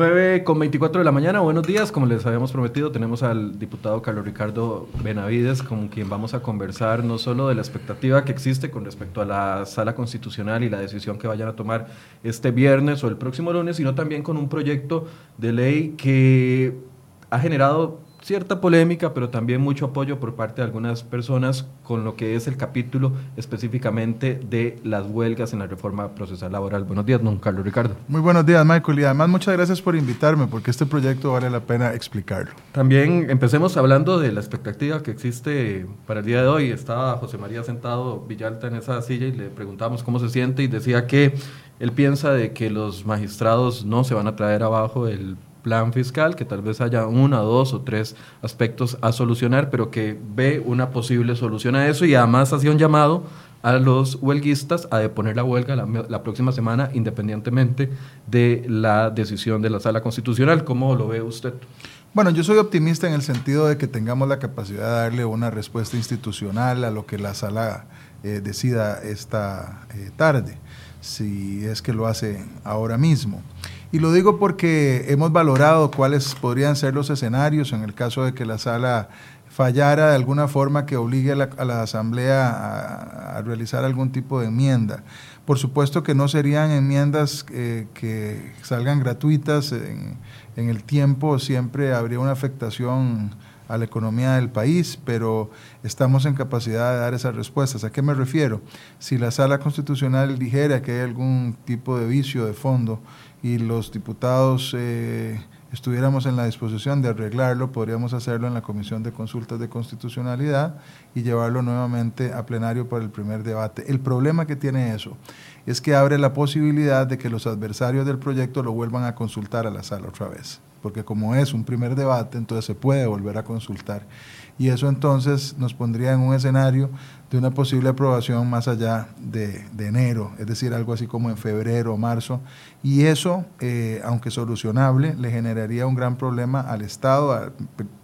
9 con 24 de la mañana, buenos días. Como les habíamos prometido, tenemos al diputado Carlos Ricardo Benavides, con quien vamos a conversar no solo de la expectativa que existe con respecto a la sala constitucional y la decisión que vayan a tomar este viernes o el próximo lunes, sino también con un proyecto de ley que ha generado cierta polémica, pero también mucho apoyo por parte de algunas personas con lo que es el capítulo específicamente de las huelgas en la reforma procesal laboral. Buenos días, don Carlos Ricardo. Muy buenos días, Michael, y además muchas gracias por invitarme, porque este proyecto vale la pena explicarlo. También empecemos hablando de la expectativa que existe para el día de hoy. Estaba José María sentado Villalta en esa silla y le preguntamos cómo se siente y decía que él piensa de que los magistrados no se van a traer abajo el plan fiscal, que tal vez haya una, dos o tres aspectos a solucionar, pero que ve una posible solución a eso y además hacía un llamado a los huelguistas a deponer la huelga la, próxima semana independientemente de la decisión de la sala constitucional. ¿Cómo lo ve usted? Bueno, yo soy optimista en el sentido de que tengamos la capacidad de darle una respuesta institucional a lo que la sala eh, decida esta eh, tarde, si es que lo hace ahora mismo. Y lo digo porque hemos valorado cuáles podrían ser los escenarios en el caso de que la sala fallara de alguna forma que obligue a la, Asamblea a, realizar algún tipo de enmienda. Por supuesto que no serían enmiendas eh, que salgan gratuitas en, en, el tiempo, siempre habría una afectación a la economía del país, pero estamos en capacidad de dar esas respuestas. ¿A qué me refiero? Si la sala constitucional dijera que hay algún tipo de vicio de fondo, y los diputados eh, estuviéramos en la disposición de arreglarlo, podríamos hacerlo en la Comisión de Consultas de Constitucionalidad y llevarlo nuevamente a plenario para el primer debate. El problema que tiene eso es que abre la posibilidad de que los adversarios del proyecto lo vuelvan a consultar a la sala otra vez, porque como es un primer debate, entonces se puede volver a consultar. Y eso entonces nos pondría en un escenario de una posible aprobación más allá de, enero, es decir, algo así como en febrero o marzo. Y eso, eh, aunque solucionable, le generaría un gran problema al Estado,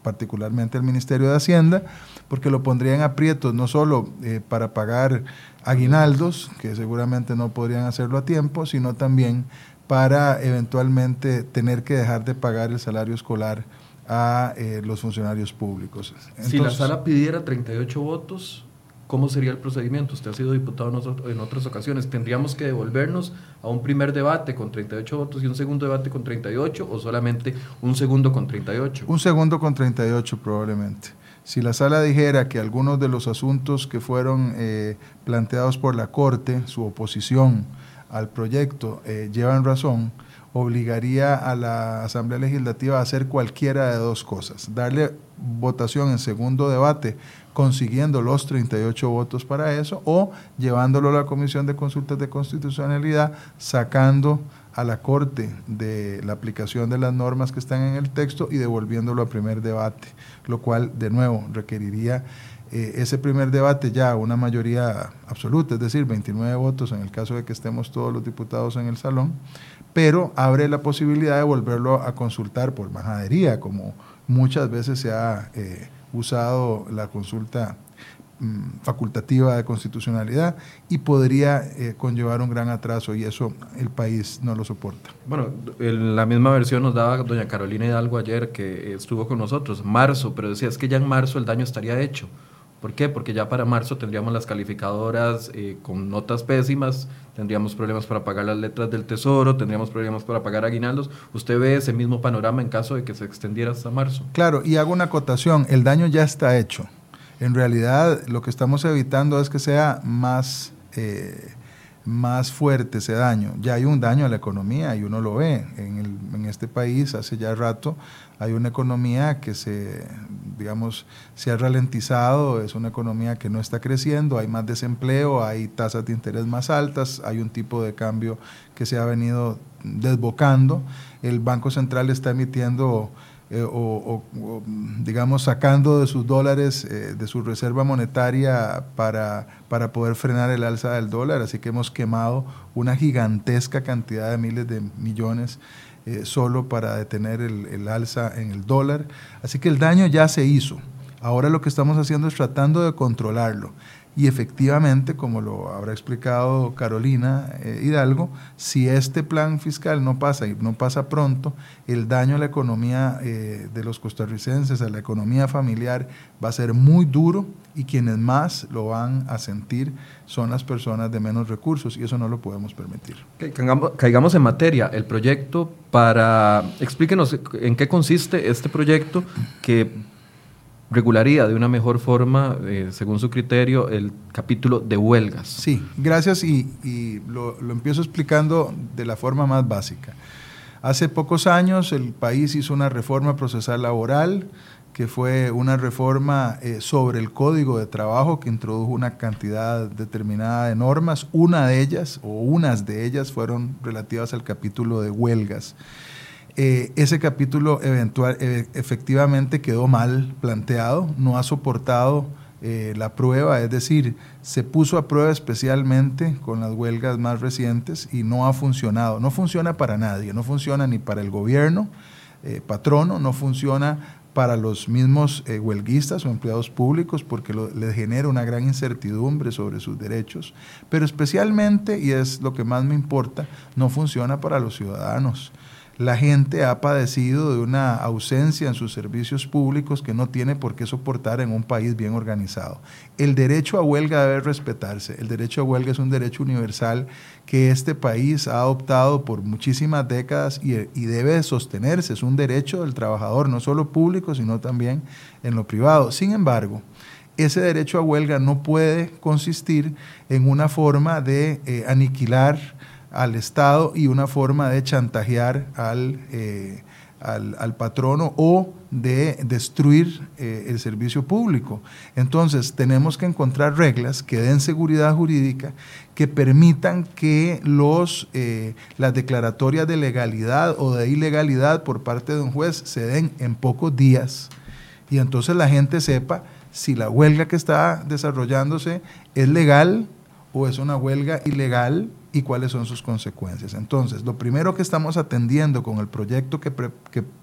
particularmente al Ministerio de Hacienda, porque lo pondría en aprietos no solo eh, para pagar aguinaldos, que seguramente no podrían hacerlo a tiempo, sino también para eventualmente tener que dejar de pagar el salario escolar a eh, los funcionarios públicos. si la sala pidiera 38 votos, ¿Cómo sería el procedimiento? Usted ha sido diputado en otras ocasiones. ¿Tendríamos que devolvernos a un primer debate con 38 votos y un segundo debate con 38 o solamente un segundo con 38? Un segundo con 38 probablemente. Si la sala dijera que algunos de los asuntos que fueron eh, planteados por la Corte, su oposición al proyecto, eh, llevan razón, obligaría a la Asamblea Legislativa a hacer cualquiera de dos cosas. Darle votación en segundo debate consiguiendo los 38 votos para eso o llevándolo a la Comisión de Consultas de Constitucionalidad, sacando a la Corte de la aplicación de las normas que están en el texto y devolviéndolo a primer debate, lo cual de nuevo requeriría eh, ese primer debate ya una mayoría absoluta, es decir, 29 votos en el caso de que estemos todos los diputados en el salón, pero abre la posibilidad de volverlo a consultar por majadería, como muchas veces se ha eh, usado la consulta mm, facultativa de constitucionalidad y podría eh, conllevar un gran atraso y eso el país no lo soporta. Bueno, la misma versión nos daba doña Carolina Hidalgo ayer que estuvo con nosotros, marzo, pero decía es que ya en marzo el daño estaría hecho. ¿Por qué? Porque ya para marzo tendríamos las calificadoras eh, con notas pésimas, tendríamos problemas para pagar las letras del tesoro, tendríamos problemas para pagar aguinaldos. ¿Usted ve ese mismo panorama en caso de que se extendiera hasta marzo? Claro, y hago una acotación, el daño ya está hecho. En realidad lo que estamos evitando es que sea más... Eh, más fuerte ese daño. Ya hay un daño a la economía y uno lo ve. En, el, en, este país hace ya rato hay una economía que se, digamos, se ha ralentizado, es una economía que no está creciendo, hay más desempleo, hay tasas de interés más altas, hay un tipo de cambio que se ha venido desbocando. El Banco Central está emitiendo eh, o, digamos, sacando de sus dólares, eh, de su reserva monetaria para, para poder frenar el alza del dólar. Así que hemos quemado una gigantesca cantidad de miles de millones eh, solo para detener el, el, alza en el dólar. Así que el daño ya se hizo. Ahora lo que estamos haciendo es tratando de controlarlo. Y efectivamente, como lo habrá explicado Carolina eh, Hidalgo, si este plan fiscal no pasa y no pasa pronto, el daño a la economía eh, de los costarricenses, a la economía familiar, va a ser muy duro y quienes más lo van a sentir son las personas de menos recursos y eso no lo podemos permitir. Caigamos en materia. El proyecto para... Explíquenos en qué consiste este proyecto que regularía de una mejor forma, eh, según su criterio, el capítulo de huelgas. Sí, gracias y, lo, empiezo explicando de la forma más básica. Hace pocos años el país hizo una reforma procesal laboral, que fue una reforma eh, sobre el código de trabajo que introdujo una cantidad determinada de normas. Una de ellas, o unas de ellas, fueron relativas al capítulo de huelgas. Eh, ese capítulo eventual, eh, efectivamente quedó mal planteado, no ha soportado eh, la prueba, es decir, se puso a prueba especialmente con las huelgas más recientes y no ha funcionado. No funciona para nadie, no funciona ni para el gobierno patrono, no funciona para los mismos huelguistas o empleados públicos porque les genera una gran incertidumbre sobre sus derechos, pero especialmente, y es lo que más me importa, no funciona para los ciudadanos la gente ha padecido de una ausencia en sus servicios públicos que no tiene por qué soportar en un país bien organizado. El derecho a huelga debe respetarse. El derecho a huelga es un derecho universal que este país ha adoptado por muchísimas décadas y, debe sostenerse. Es un derecho del trabajador, no solo público, sino también en lo privado. Sin embargo, ese derecho a huelga no puede consistir en una forma de eh, aniquilar al Estado y una forma de chantajear al, eh, al, patrono o de destruir eh, el servicio público. Entonces, tenemos que encontrar reglas que den seguridad jurídica, que permitan que los, eh, las declaratorias de legalidad o de ilegalidad por parte de un juez se den en pocos días y entonces la gente sepa si la huelga que está desarrollándose es legal o es una huelga ilegal y cuáles son sus consecuencias. Entonces, lo primero que estamos atendiendo con el proyecto que,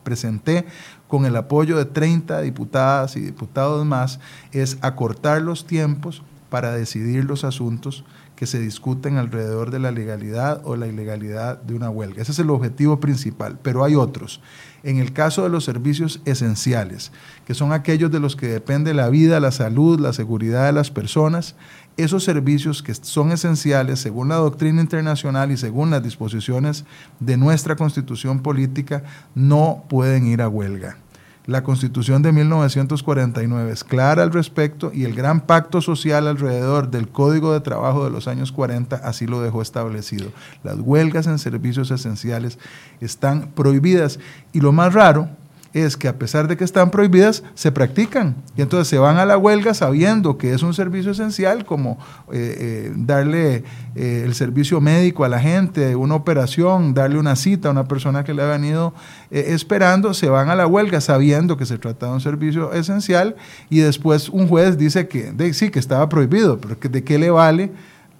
presenté, con el apoyo de 30 diputadas y diputados más, es acortar los tiempos para decidir los asuntos que se discuten alrededor de la legalidad o la ilegalidad de una huelga. Ese es el objetivo principal, pero hay otros. En el caso de los servicios esenciales, que son aquellos de los que depende la vida, la salud, la seguridad de las personas, esos servicios que son esenciales según la doctrina internacional y según las disposiciones de nuestra constitución política no pueden ir a huelga. La constitución de 1949 es clara al respecto y el gran pacto social alrededor del código de trabajo de los años 40 así lo dejó establecido. Las huelgas en servicios esenciales están prohibidas y lo más raro es que a pesar de que están prohibidas, se practican. Y entonces se van a la huelga sabiendo que es un servicio esencial, como eh, eh, darle eh, el servicio médico a la gente, una operación, darle una cita a una persona que le ha venido esperando, se van a la huelga sabiendo que se trata de un servicio esencial y después un juez dice que sí, que estaba prohibido, pero ¿de qué le vale?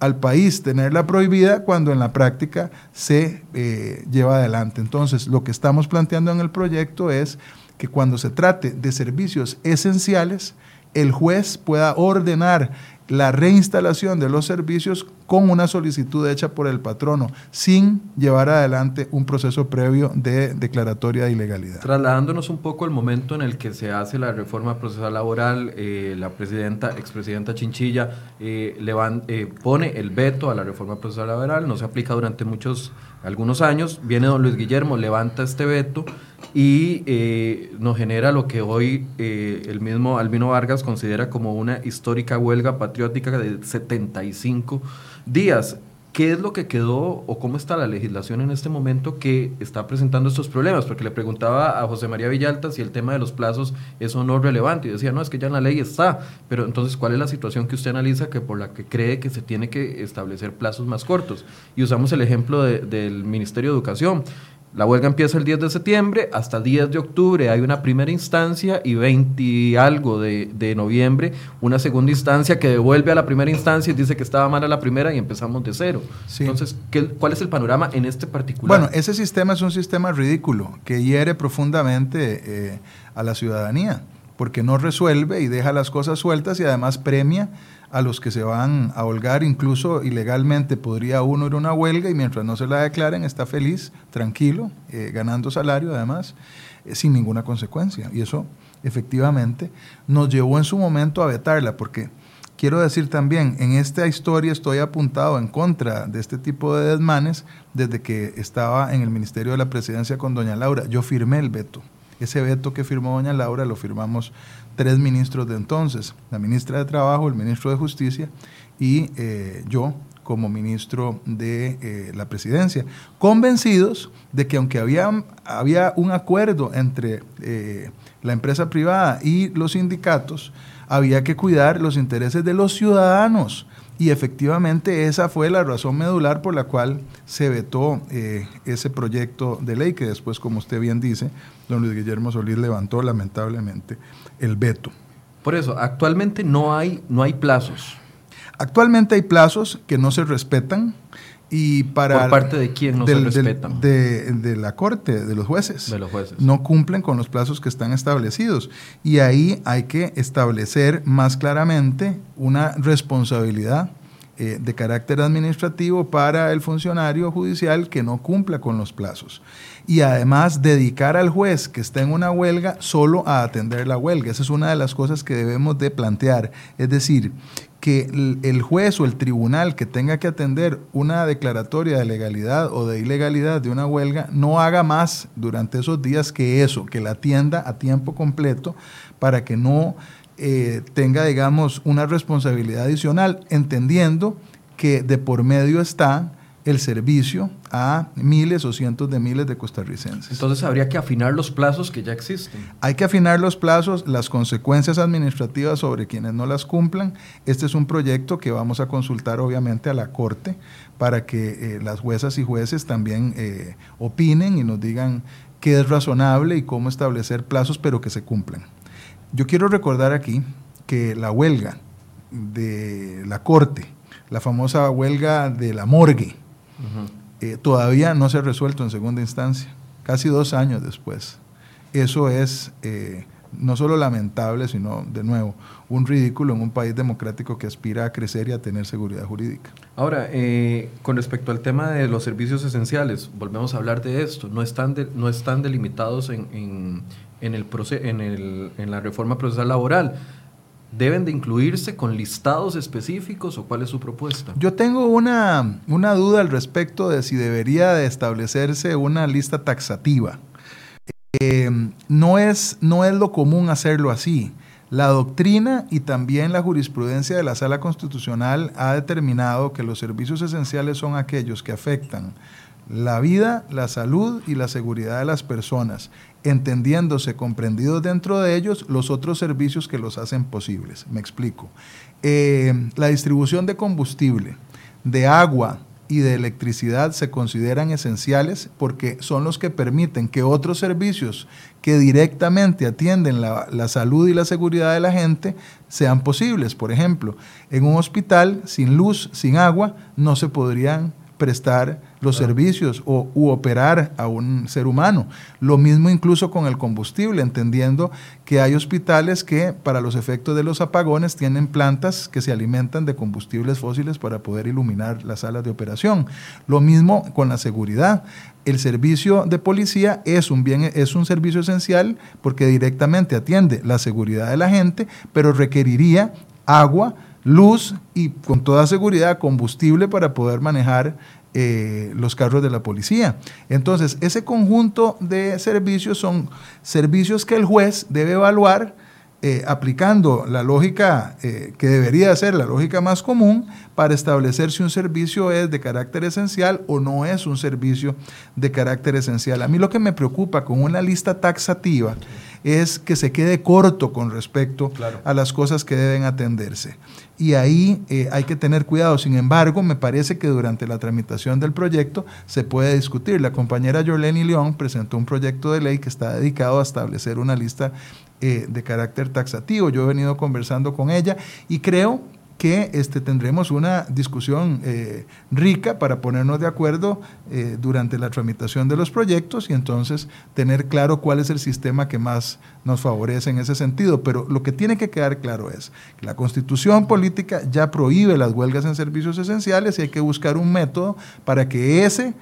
Al país tenerla prohibida cuando en la práctica se eh, lleva adelante. Entonces, lo que estamos planteando en el proyecto es que cuando se trate de servicios esenciales, el juez pueda ordenar la reinstalación de los servicios con una solicitud hecha por el patrono, sin llevar adelante un proceso previo de declaratoria de ilegalidad. Trasladándonos un poco al momento en el que se hace la reforma procesal laboral, eh, la presidenta, expresidenta Chinchilla, eh, eh, pone el veto a la reforma procesal laboral, no se aplica durante muchos, algunos años, viene don Luis Guillermo, levanta este veto y nos genera lo que hoy el mismo Albino Vargas considera como una histórica huelga patriótica de 75 días. ¿Qué es lo que quedó o cómo está la legislación en este momento que está presentando estos problemas? Porque le preguntaba a José María Villalta si el tema de los plazos es o no relevante y decía, no, es que ya en la ley está, pero entonces, ¿cuál es la situación que usted analiza que por la que cree que se tiene que establecer plazos más cortos? Y usamos el ejemplo del Ministerio de Educación. La huelga empieza el 10 de septiembre, hasta el 10 de octubre hay una primera instancia y 20 y algo de, noviembre una segunda instancia que devuelve a la primera instancia y dice que estaba mal a la primera y empezamos de cero. Entonces, ¿qué, ¿cuál es el panorama en este particular? Bueno, ese sistema es un sistema ridículo que hiere profundamente eh, a la ciudadanía porque no resuelve y deja las cosas sueltas y además premia a los que se van a holgar, incluso ilegalmente podría uno ir a una huelga y mientras no se la declaren está feliz, tranquilo, eh, ganando salario además, eh, sin ninguna consecuencia. Y eso efectivamente nos llevó en su momento a vetarla, porque quiero decir también, en esta historia estoy apuntado en contra de este tipo de desmanes desde que estaba en el Ministerio de la Presidencia con doña Laura. Yo firmé el veto. Ese veto que firmó doña Laura lo firmamos tres ministros de entonces, la ministra de Trabajo, el ministro de Justicia y eh, yo como ministro de eh, la presidencia, convencidos de que aunque había, había un acuerdo entre eh, la empresa privada y los sindicatos, había que cuidar los intereses de los ciudadanos. Y efectivamente esa fue la razón medular por la cual se vetó ese proyecto de ley que después, como usted bien dice, don Luis Guillermo Solís levantó lamentablemente el veto. Por eso, actualmente no hay, no hay plazos. Actualmente hay plazos que no se respetan y para... ¿Por parte de quién no se respetan? de, la Corte, de los jueces. De los jueces. No cumplen con los plazos que están establecidos. Y ahí hay que establecer más claramente una responsabilidad eh, de carácter administrativo para el funcionario judicial que no cumpla con los plazos. Y además dedicar al juez que está en una huelga solo a atender la huelga. Esa es una de las cosas que debemos de plantear. Es decir, que el juez o el tribunal que tenga que atender una declaratoria de legalidad o de ilegalidad de una huelga no haga más durante esos días que eso, que la atienda a tiempo completo para que no eh, tenga, digamos, una responsabilidad adicional, entendiendo que de por medio está el servicio a miles o cientos de miles de costarricenses. Entonces habría que afinar los plazos que ya existen. Hay que afinar los plazos, las consecuencias administrativas sobre quienes no las cumplan. Este es un proyecto que vamos a consultar obviamente a la Corte para que eh, las juezas y jueces también eh, opinen y nos digan qué es razonable y cómo establecer plazos, pero que se cumplan. Yo quiero recordar aquí que la huelga de la Corte, la famosa huelga de la morgue, eh, todavía no se ha resuelto en segunda instancia, casi dos años después. Eso es eh, no solo lamentable, sino, de nuevo, un ridículo en un país democrático que aspira a crecer y a tener seguridad jurídica. Ahora, eh, con respecto al tema de los servicios esenciales, volvemos a hablar de esto, no están, no están delimitados en en, el en, el, en la reforma procesal laboral. ¿Deben de incluirse con listados específicos o cuál es su propuesta? Yo tengo una, una duda al respecto de si debería de establecerse una lista taxativa. Eh, no, es, no es lo común hacerlo así. La doctrina y también la jurisprudencia de la Sala Constitucional ha determinado que los servicios esenciales son aquellos que afectan la vida, la salud y la seguridad de las personas, entendiéndose comprendidos dentro de ellos los otros servicios que los hacen posibles. Me explico. Eh, la distribución de combustible, de agua y de electricidad se consideran esenciales porque son los que permiten que otros servicios que directamente atienden la, la salud y la seguridad de la gente sean posibles. Por ejemplo, en un hospital sin luz, sin agua, no se podrían prestar los servicios o u operar a un ser humano. Lo mismo incluso con el combustible, entendiendo que hay hospitales que para los efectos de los apagones tienen plantas que se alimentan de combustibles fósiles para poder iluminar las salas de operación. Lo mismo con la seguridad. El servicio de policía es un bien es un servicio esencial porque directamente atiende la seguridad de la gente, pero requeriría agua, luz y con toda seguridad combustible para poder manejar eh, los carros de la policía. Entonces, ese conjunto de servicios son servicios que el juez debe evaluar eh, aplicando la lógica eh, que debería ser la lógica más común para establecer si un servicio es de carácter esencial o no es un servicio de carácter esencial. A mí lo que me preocupa con una lista taxativa es que se quede corto con respecto a las cosas que deben atenderse. Y ahí eh, hay que tener cuidado. Sin embargo, me parece que durante la tramitación del proyecto se puede discutir. La compañera Jolene León presentó un proyecto de ley que está dedicado a establecer una lista eh, de carácter taxativo. Yo he venido conversando con ella y creo que este, tendremos una discusión eh, rica para ponernos de acuerdo eh, durante la tramitación de los proyectos y entonces tener claro cuál es el sistema que más nos favorece en ese sentido. Pero lo que tiene que quedar claro es que la constitución política ya prohíbe las huelgas en servicios esenciales y hay que buscar un método para que ese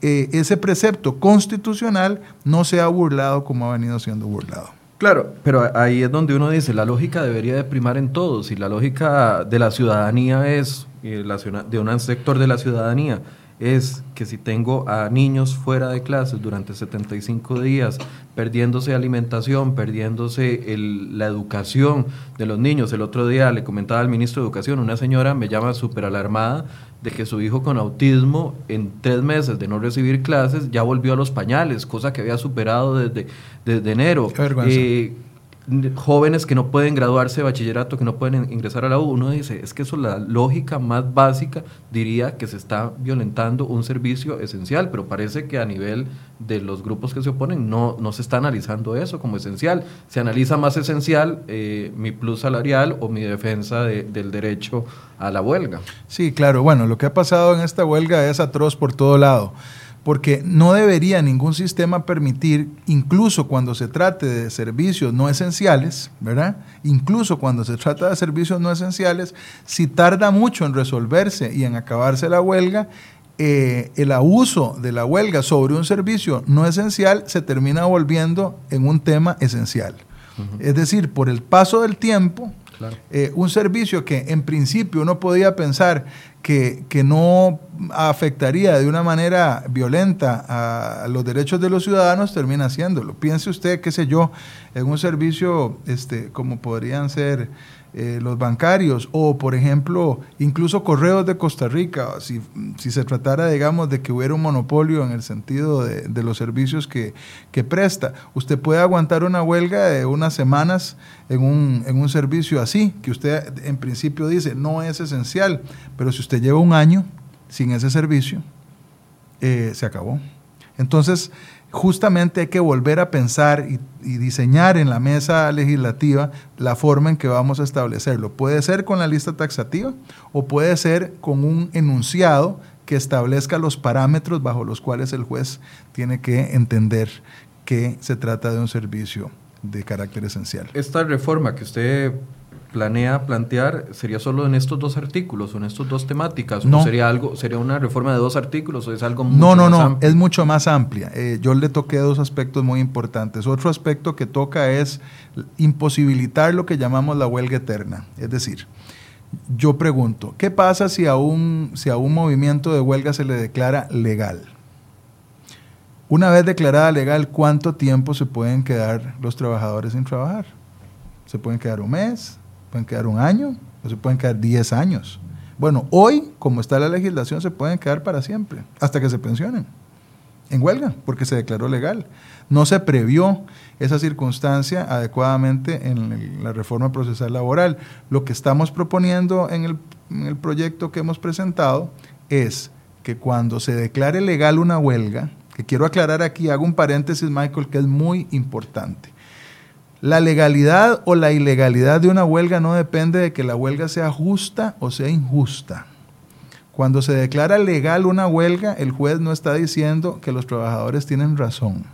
eh, ese precepto constitucional no sea burlado como ha venido siendo burlado. Claro, pero ahí es donde uno dice, la lógica debería de primar en todos y la lógica de la ciudadanía es, de un sector de la ciudadanía, es que si tengo a niños fuera de clases durante 75 días, perdiéndose alimentación, perdiéndose la educación de los niños. El otro día le comentaba al ministro de Educación, una señora me llama súper alarmada de que su hijo con autismo en tres meses de no recibir clases ya volvió a los pañales, cosa que había superado desde, desde enero. Eh, jóvenes que no pueden graduarse de bachillerato, que no pueden ingresar a la U, uno dice, es que eso la lógica más básica diría que se está violentando un servicio esencial, pero parece que a nivel de los grupos que se oponen no, no se está analizando eso como esencial, se analiza más esencial eh, mi plus salarial o mi defensa del derecho a la huelga. Sí, claro, bueno, lo que ha pasado en esta huelga es atroz por todo lado porque no debería ningún sistema permitir, incluso cuando se trate de servicios no esenciales, ¿verdad? Incluso cuando se trata de servicios no esenciales, si tarda mucho en resolverse y en acabarse la huelga, eh, el abuso de la huelga sobre un servicio no esencial se termina volviendo en un tema esencial. Es decir, por el paso del tiempo, eh, un servicio que en principio uno podía pensar que, que, no afectaría de una manera violenta a los derechos de los ciudadanos, termina haciéndolo. Piense usted, qué sé yo, en un servicio este, como podrían ser eh, los bancarios o, por ejemplo, incluso correos de Costa Rica, si, si, se tratara, digamos, de que hubiera un monopolio en el sentido de, de los servicios que, que, presta. Usted puede aguantar una huelga de unas semanas en un, en un servicio así, que usted en principio dice no es esencial, pero si usted lleva un año sin ese servicio, eh, se acabó. Entonces, justamente hay que volver a pensar y, diseñar en la mesa legislativa la forma en que vamos a establecerlo. Puede ser con la lista taxativa o puede ser con un enunciado que establezca los parámetros bajo los cuales el juez tiene que entender que se trata de un servicio de carácter esencial. Esta reforma que usted planea plantear sería solo en estos dos artículos o en estas dos temáticas? No. ¿O sería, algo, sería una reforma de dos artículos o es algo mucho no, no, más no, es mucho más amplia. Eh, yo le toqué dos aspectos muy importantes. Otro aspecto que toca es imposibilitar lo que llamamos la huelga eterna. Es decir, yo pregunto, ¿qué pasa si a un, si a un movimiento de huelga se le declara legal? Una vez declarada legal, ¿cuánto tiempo se pueden quedar los trabajadores sin trabajar? ¿Se pueden quedar un mes? Pueden quedar un año o se pueden quedar 10 años. Bueno, hoy, como está la legislación, se pueden quedar para siempre, hasta que se pensionen, en huelga, porque se declaró legal. No se previó esa circunstancia adecuadamente en la reforma procesal laboral. Lo que estamos proponiendo en el, en el proyecto que hemos presentado es que cuando se declare legal una huelga, que quiero aclarar aquí, hago un paréntesis, Michael, que es muy importante. La legalidad o la ilegalidad de una huelga no depende de que la huelga sea justa o sea injusta. Cuando se declara legal una huelga, el juez no está diciendo que los trabajadores tienen razón.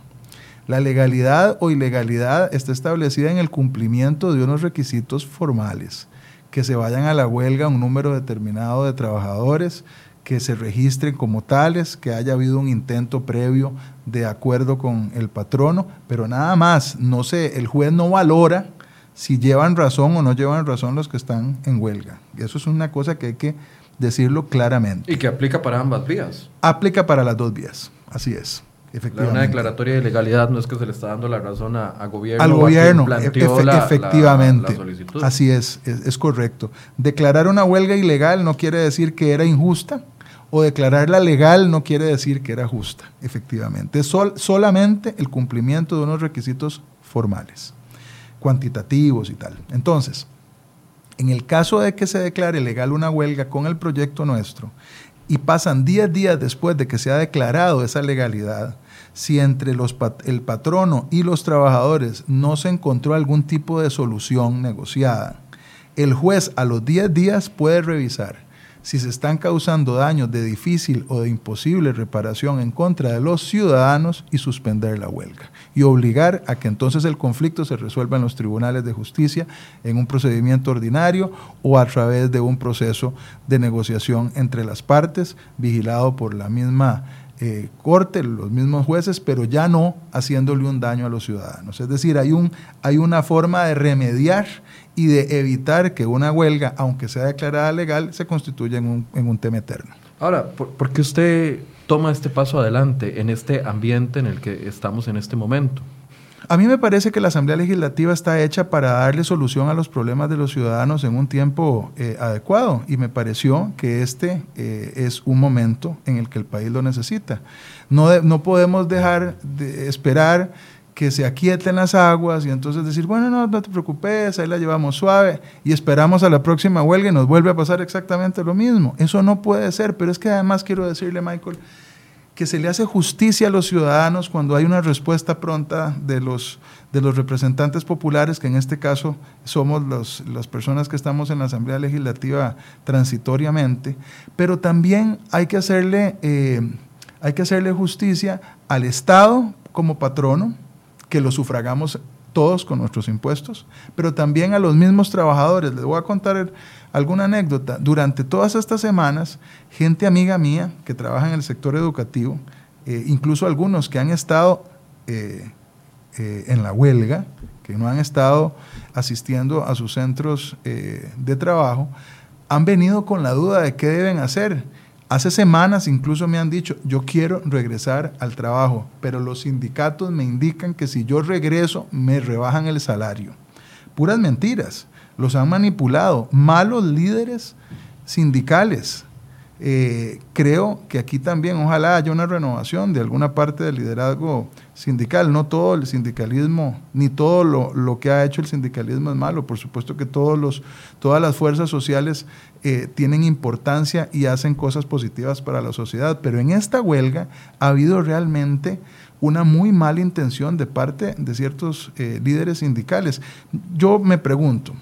La legalidad o ilegalidad está establecida en el cumplimiento de unos requisitos formales, que se vayan a la huelga un número determinado de trabajadores, que se registren como tales, que haya habido un intento previo de acuerdo con el patrono, pero nada más, no sé, el juez no valora si llevan razón o no llevan razón los que están en huelga. Y eso es una cosa que hay que decirlo claramente. Y que aplica para ambas vías. Aplica para las dos vías, así es. Efectivamente. Una declaratoria de legalidad no es que se le está dando la razón a, gobierno. Al gobierno, efectivamente. así es, es, es correcto. Declarar una huelga ilegal no quiere decir que era injusta, o declararla legal no quiere decir que era justa, efectivamente. Es solamente el cumplimiento de unos requisitos formales, cuantitativos y tal. Entonces, en el caso de que se declare legal una huelga con el proyecto nuestro y pasan 10 días después de que se ha declarado esa legalidad, si entre el patrono y los trabajadores no se encontró algún tipo de solución negociada, El juez a los 10 días puede revisar si se están causando daños de difícil o de imposible reparación en contra de los ciudadanos y suspender la huelga y obligar a que entonces el conflicto se resuelva en los tribunales de justicia en un procedimiento ordinario o a través de un proceso de negociación entre las partes vigilado por la misma eh, corte, los mismos jueces, pero ya no haciéndole un daño a los ciudadanos. Es decir, hay, un, hay una forma de remediar y de evitar que una huelga, aunque sea declarada legal, se constituya en un, en un tema eterno. Ahora, ¿por, qué usted toma este paso adelante en este ambiente en el que estamos en este momento? A mí me parece que la Asamblea Legislativa está hecha para darle solución a los problemas de los ciudadanos en un tiempo eh, adecuado y me pareció que este eh, es un momento en el que el país lo necesita. No, no podemos dejar de esperar que se aquieten las aguas y entonces decir, bueno, no, no te preocupes, ahí la llevamos suave y esperamos a la próxima huelga y nos vuelve a pasar exactamente lo mismo. Eso no puede ser, pero es que además quiero decirle, Michael, que se le hace justicia a los ciudadanos cuando hay una respuesta pronta de los, de los representantes populares, que en este caso somos los, las personas que estamos en la Asamblea Legislativa transitoriamente, pero también hay que hacerle, eh, hay que hacerle justicia al Estado como patrono, que lo sufragamos todos con nuestros impuestos, pero también a los mismos trabajadores. Les voy a contar alguna anécdota. Durante todas estas semanas, gente amiga mía que trabaja en el sector educativo, eh, incluso algunos que han estado eh, eh, en la huelga, que no han estado asistiendo a sus centros de trabajo, han venido con la duda de qué deben hacer Hace semanas incluso me han dicho, yo quiero regresar al trabajo, pero los sindicatos me indican que si yo regreso me rebajan el salario. Puras mentiras, los han manipulado, malos líderes sindicales. Eh, creo que aquí también ojalá haya una renovación de alguna parte del liderazgo sindical. No todo el sindicalismo, ni todo lo, que ha hecho el sindicalismo es malo. Por supuesto que todos los, todas las fuerzas sociales eh, tienen importancia y hacen cosas positivas para la sociedad. Pero en esta huelga ha habido realmente una muy mala intención de parte de ciertos eh, líderes sindicales. Yo me pregunto,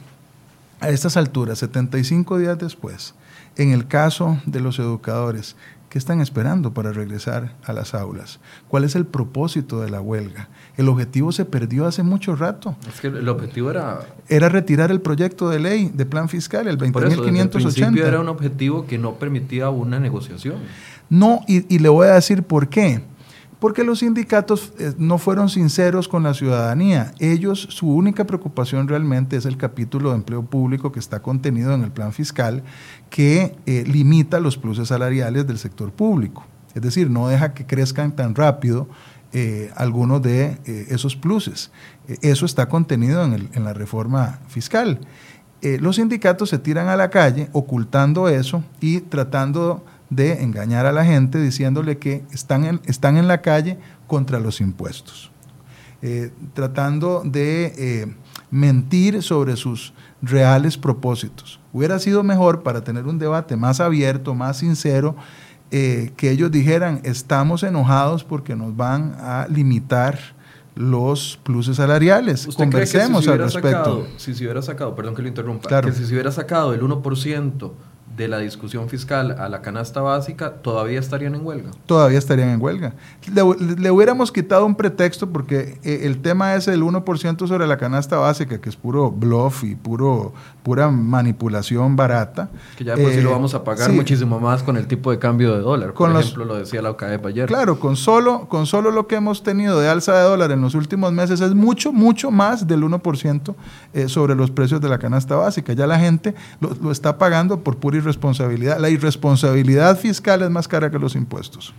a estas alturas, 75 días después, en el caso de los educadores, ¿Qué están esperando para regresar a las aulas? ¿Cuál es el propósito de la huelga? El objetivo se perdió hace mucho rato. Es que el objetivo era... Era retirar el proyecto de ley de plan fiscal, el 20.580. El era un objetivo que no permitía una negociación. No, y, y le voy a decir por qué porque los sindicatos eh, no fueron sinceros con la ciudadanía. Ellos, su única preocupación realmente es el capítulo de empleo público que está contenido en el plan fiscal que eh, limita los pluses salariales del sector público. Es decir, no deja que crezcan tan rápido eh, algunos de esos pluses. eso está contenido en, en la reforma fiscal. los sindicatos se tiran a la calle ocultando eso y tratando de engañar a la gente diciéndole que están en, están en la calle contra los impuestos, eh, tratando de eh, mentir sobre sus reales propósitos. Hubiera sido mejor para tener un debate más abierto, más sincero, eh, que ellos dijeran, estamos enojados porque nos van a limitar los pluses salariales. Conversemos al respecto. si se hubiera sacado, perdón que lo interrumpa, que si se hubiera sacado el 1% de la discusión fiscal a la canasta básica, ¿todavía estarían en huelga? Todavía estarían en huelga. Le, hubiéramos quitado un pretexto porque eh, el tema es el 1% sobre la canasta básica, que es puro bluff y puro, pura manipulación barata. Que ya por sí lo eh, vamos a pagar muchísimo más con el tipo de cambio de dólar. Por ejemplo, lo decía la OCDE ayer. Claro, con solo, con solo lo que hemos tenido de alza de dólar en los últimos meses es mucho, mucho más del 1% eh, sobre los precios de la canasta básica. Ya la gente lo, lo está pagando por pura La irresponsabilidad fiscal es más cara que los impuestos.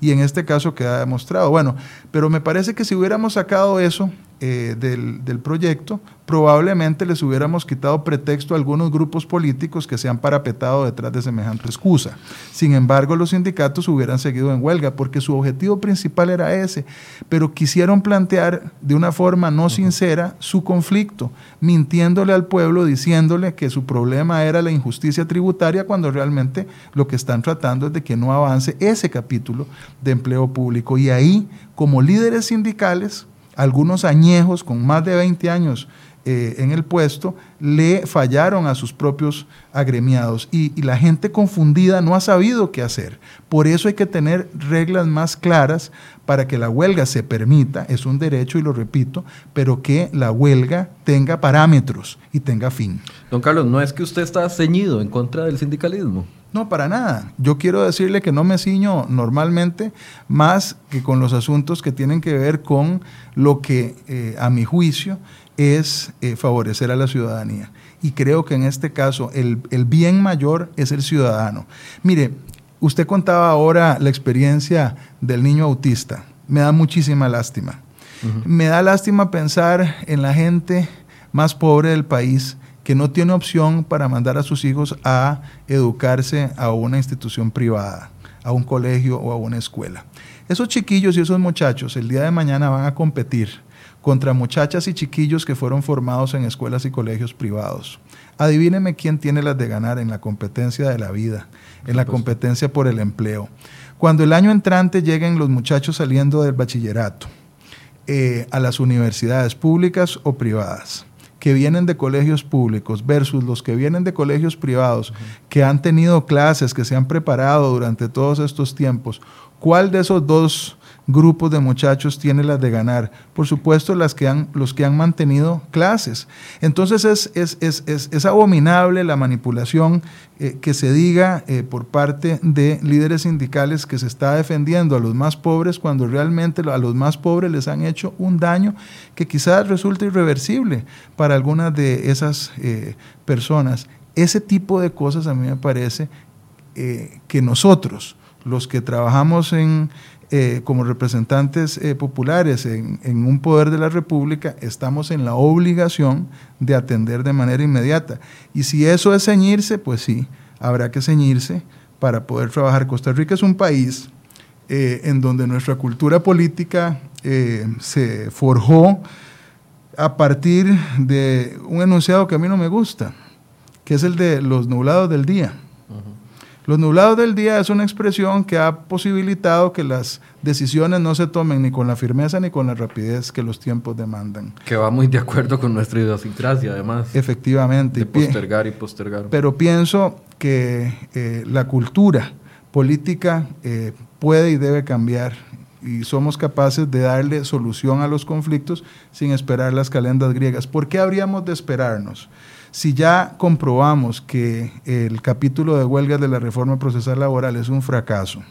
Y en este caso queda demostrado. Bueno, pero me parece que si hubiéramos sacado eso eh, del, del, proyecto, probablemente les hubiéramos quitado pretexto a algunos grupos políticos que se han parapetado detrás de semejante excusa. Sin embargo, los sindicatos hubieran seguido en huelga porque su objetivo principal era ese, pero quisieron plantear de una forma no sincera su conflicto, mintiéndole al pueblo, diciéndole que su problema era la injusticia tributaria cuando realmente lo que están tratando es de que no avance ese capítulo de empleo público. Y ahí, como líderes sindicales, algunos añejos con más de 20 años eh, en el puesto le fallaron a sus propios agremiados y, y, la gente confundida no ha sabido qué hacer. Por eso hay que tener reglas más claras para que la huelga se permita, es un derecho y lo repito, pero que la huelga tenga parámetros y tenga fin. Don Carlos, no es que usted está ceñido en contra del sindicalismo. No, para nada. Yo quiero decirle que no me ciño normalmente más que con los asuntos que tienen que ver con lo que, eh, a mi juicio, es eh, favorecer a la ciudadanía. Y creo que en este caso el, el bien mayor es el ciudadano. Mire, usted contaba ahora la experiencia del niño autista. Me da muchísima lástima. Uh -huh. Me da lástima pensar en la gente más pobre del país que no tiene opción para mandar a sus hijos a educarse a una institución privada, a un colegio o a una escuela. Esos chiquillos y esos muchachos el día de mañana van a competir contra muchachas y chiquillos que fueron formados en escuelas y colegios privados. Adivíneme quién tiene las de ganar en la competencia de la vida, en la competencia por el empleo. Cuando el año entrante lleguen los muchachos saliendo del bachillerato eh, a las universidades públicas o privadas, que vienen de colegios públicos versus los que vienen de colegios privados, uh -huh. que han tenido clases, que se han preparado durante todos estos tiempos, ¿cuál de esos dos grupos de muchachos tiene las de ganar? Por supuesto, las que han, los que han mantenido clases. Entonces es, es, es, es abominable la manipulación eh, que se diga eh, por parte de líderes sindicales que se está defendiendo a los más pobres cuando realmente a los más pobres les han hecho un daño que quizás resulte irreversible para algunas de esas eh, personas. Ese tipo de cosas a mí me parece que nosotros, los que trabajamos en, eh, como representantes eh, populares en, en, un poder de la República, estamos en la obligación de atender de manera inmediata. Y si eso es ceñirse, pues sí, habrá que ceñirse para poder trabajar. Costa Rica es un país eh, en donde nuestra cultura política eh, se forjó a partir de un enunciado que a mí no me gusta, que es el de los nublados del día. Los nublados del día es una expresión que ha posibilitado que las decisiones no se tomen ni con la firmeza ni con la rapidez que los tiempos demandan. Que va muy de acuerdo con nuestra idiosincrasia, además. Efectivamente. De postergar y postergar. Pero pienso que eh, la cultura política eh, puede y debe cambiar y somos capaces de darle solución a los conflictos sin esperar las calendas griegas. ¿Por qué habríamos de esperarnos? Si ya comprobamos que el capítulo de huelgas de la reforma procesal laboral es un fracaso,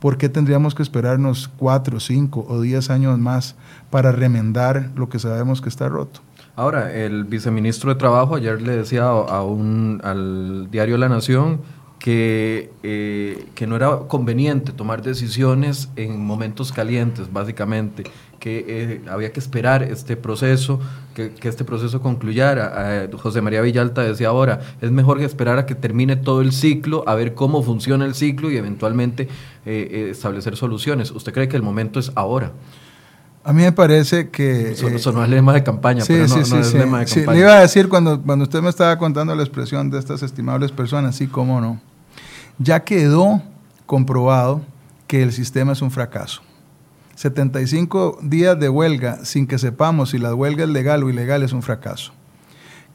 ¿por qué tendríamos que esperarnos cuatro, cinco o diez años más para remendar lo que sabemos que está roto? Ahora, el viceministro de Trabajo ayer le decía a un, al diario La Nación que, eh, que no era conveniente tomar decisiones en momentos calientes, básicamente, que eh, había que esperar este proceso, que, que este proceso concluyera. Eh, José María Villalta decía ahora, es mejor esperar a que termine todo el ciclo, a ver cómo funciona el ciclo y eventualmente eh, establecer soluciones. ¿Usted cree que el momento es ahora? A mí me parece que... Eso, eso no es lema de campaña, sí, pero no, sí, no sí, es sí, lema de campaña. Le iba a decir cuando, cuando usted me estaba contando la expresión de estas estimables personas, sí, cómo no. Ya quedó comprobado que el sistema es un fracaso. 75 días de huelga sin que sepamos si la huelga es legal o ilegal es un fracaso.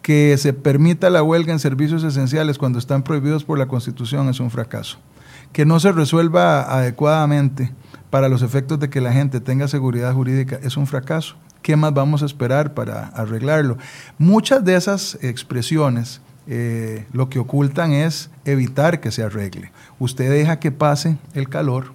Que se permita la huelga en servicios esenciales cuando están prohibidos por la Constitución es un fracaso. Que no se resuelva adecuadamente para los efectos de que la gente tenga seguridad jurídica es un fracaso. ¿Qué más vamos a esperar para arreglarlo? Muchas de esas expresiones eh, lo que ocultan es evitar que se arregle. Usted deja que pase el calor,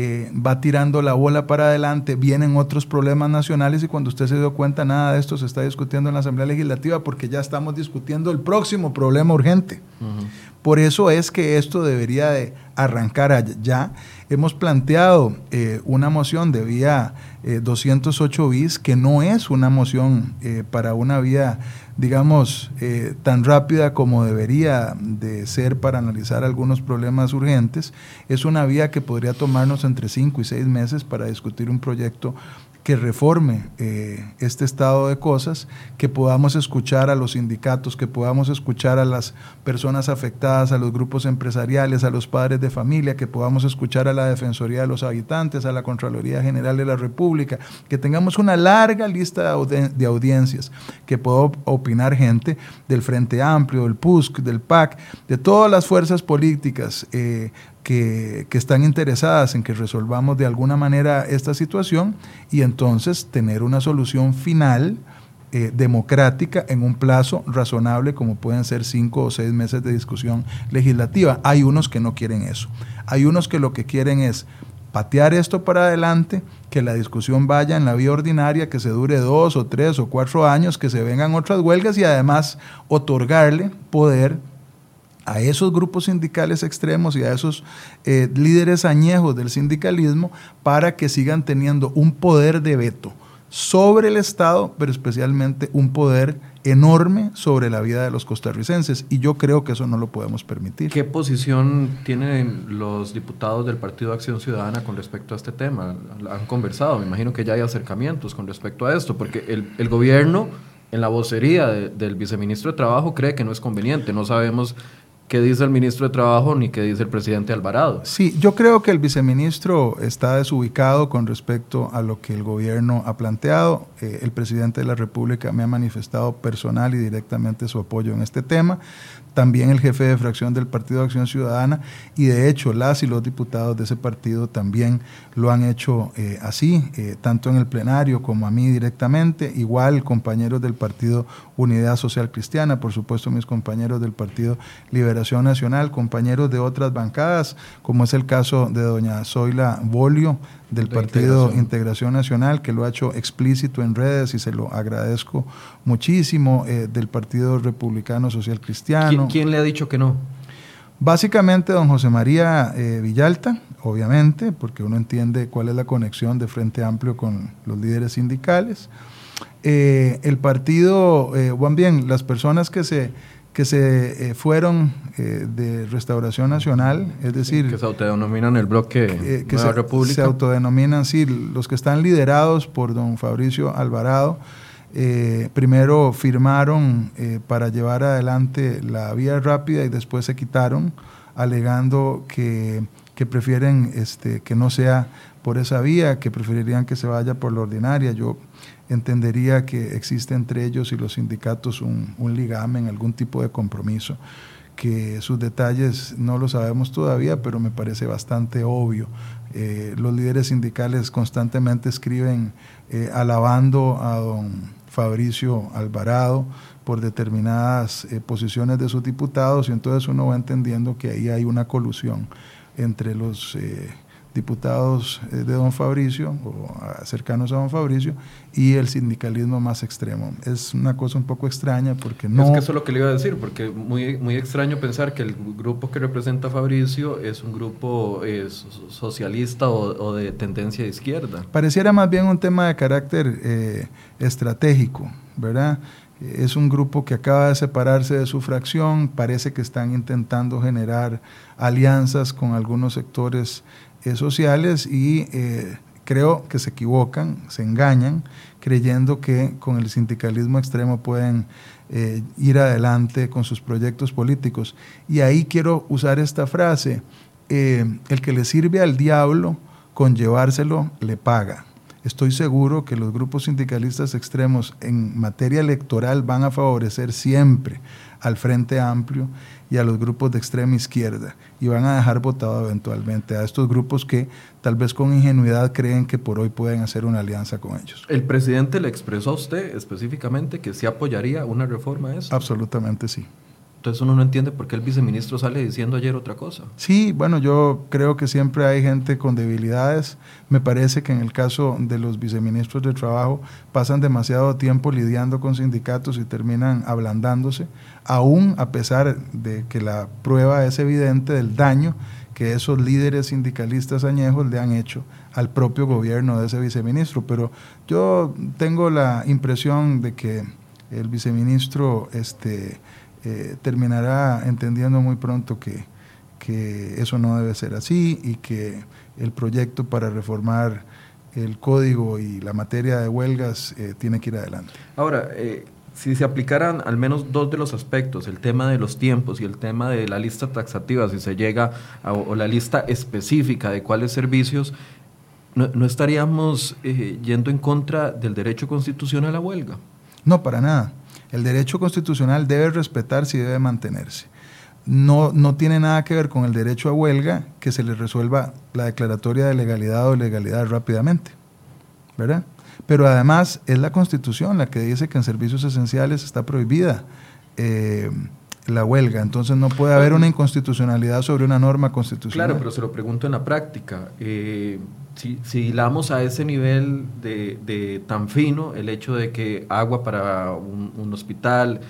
eh, va tirando la bola para adelante, vienen otros problemas nacionales y cuando usted se dio cuenta nada de esto se está discutiendo en la Asamblea Legislativa porque ya estamos discutiendo el próximo problema urgente. Uh -huh. Por eso es que esto debería de arrancar ya. Hemos planteado eh, una moción de vía eh, 208 bis que no es una moción eh, para una vía, digamos, eh, tan rápida como debería de ser para analizar algunos problemas urgentes. Es una vía que podría tomarnos entre 5 y 6 meses para discutir un proyecto que reforme eh, este estado de cosas, que podamos escuchar a los sindicatos, que podamos escuchar a las personas afectadas, a los grupos empresariales, a los padres de familia, que podamos escuchar a la Defensoría de los Habitantes, a la Contraloría General de la República, que tengamos una larga lista de, audiencias, que pueda opinar gente del Frente Amplio, del PUSC, del PAC, de todas las fuerzas políticas. Eh, que, están interesadas en que resolvamos de alguna manera esta situación y entonces tener una solución final eh, democrática en un plazo razonable como pueden ser cinco o seis meses de discusión legislativa. Hay unos que no quieren eso. Hay unos que lo que quieren es patear esto para adelante, que la discusión vaya en la vía ordinaria, que se dure dos o tres o cuatro años, que se vengan otras huelgas y además otorgarle poder a esos grupos sindicales extremos y a esos eh, líderes añejos del sindicalismo para que sigan teniendo un poder de veto sobre el Estado, pero especialmente un poder enorme sobre la vida de los costarricenses. Y yo creo que eso no lo podemos permitir. ¿Qué posición tienen los diputados del Partido Acción Ciudadana con respecto a este tema? ¿Han conversado? Me imagino que ya hay acercamientos con respecto a esto, porque el gobierno en la vocería del viceministro de Trabajo cree que no es conveniente. No sabemos qué dice el ministro de Trabajo ni qué dice el presidente Alvarado. Sí, yo creo que el viceministro está desubicado con respecto a lo que el gobierno ha planteado. Eh, el presidente de la República me ha manifestado personal y directamente su apoyo en este tema también el jefe de fracción del Partido Acción Ciudadana y de hecho las y los diputados de ese partido también lo han hecho eh, así, eh, tanto en el plenario como a mí directamente, igual compañeros del Partido Unidad Social Cristiana, por supuesto mis compañeros del Partido Liberación Nacional, compañeros de otras bancadas, como es el caso de doña Zoila Bolio, del Partido Integración. Nacional, que lo ha hecho explícito en redes y se lo agradezco muchísimo, eh, del Partido Republicano Social Cristiano. ¿Quién, le ha dicho que no? Básicamente don José María eh, Villalta, obviamente, porque uno entiende cuál es la conexión de Frente Amplio con los líderes sindicales. Eh, el partido, Juan bien, las personas que se que se eh, fueron eh, de Restauración Nacional, es decir... Que se autodenominan el bloque eh, que se, República. Se autodenominan, sí, los que están liderados por don Fabricio Alvarado, primero firmaron para llevar adelante la vía rápida y después se quitaron, alegando que, que prefieren este, que no sea por esa vía, que preferirían que se vaya por la ordinaria. Yo entendería que existe entre ellos y los sindicatos un, un ligamen, algún tipo de compromiso, que sus detalles no lo sabemos todavía, pero me parece bastante obvio. Eh, los líderes sindicales constantemente escriben eh, alabando a don Fabricio Alvarado por determinadas eh, posiciones de sus diputados y entonces uno va entendiendo que ahí hay una colusión entre los diputados eh, de don Fabricio o cercanos a don Fabricio y el sindicalismo más extremo. Es una cosa un poco extraña porque no... Es que eso es lo que le iba a decir, porque muy, muy extraño pensar que el grupo que representa a Fabricio es un grupo eh, socialista o, de tendencia de izquierda. Pareciera más bien un tema de carácter eh, estratégico, ¿verdad? Es un grupo que acaba de separarse de su fracción, parece que están intentando generar alianzas con algunos sectores eh, sociales y eh, creo que se equivocan, se engañan, creyendo que con el sindicalismo extremo pueden eh, ir adelante con sus proyectos políticos. Y ahí quiero usar esta frase, el que le sirve al diablo con llevárselo le paga. Estoy seguro que los grupos sindicalistas extremos en materia electoral van a favorecer siempre al Frente Amplio y a los grupos de extrema izquierda y van a dejar votado eventualmente a estos grupos que tal vez con ingenuidad creen que por hoy pueden hacer una alianza con ellos. ¿El presidente le expresó a usted específicamente que sí apoyaría una reforma a eso? Absolutamente sí. Entonces uno no entiende por qué el viceministro sale diciendo ayer otra cosa. Sí, bueno, yo creo que siempre hay gente con debilidades. Me parece que en el caso de los viceministros de trabajo pasan demasiado tiempo lidiando con sindicatos y terminan ablandándose, aún a pesar de que la prueba es evidente del daño que esos líderes sindicalistas añejos le han hecho al propio gobierno de ese viceministro. Pero yo tengo la impresión de que el viceministro este, eh, terminará entendiendo muy pronto que, que, eso no debe ser así y que el proyecto para reformar el código y la materia de huelgas eh, tiene que ir adelante. Ahora, eh, si se aplicaran al menos dos de los aspectos, el tema de los tiempos y el tema de la lista taxativa, si se llega a o la lista específica de cuáles servicios, no, estaríamos eh, yendo en contra del derecho constitucional a la huelga. No, para nada. El derecho constitucional debe respetarse y debe mantenerse. No, no tiene nada que ver con el derecho a huelga que se le resuelva la declaratoria de legalidad o ilegalidad rápidamente. ¿Verdad? Pero además es la Constitución la que dice que en servicios esenciales está prohibida eh, la huelga. Entonces no puede haber una inconstitucionalidad sobre una norma constitucional. Claro, pero se lo pregunto en la práctica. Eh, si, si hilamos a ese nivel de, tan fino el hecho de que agua para un, hospital,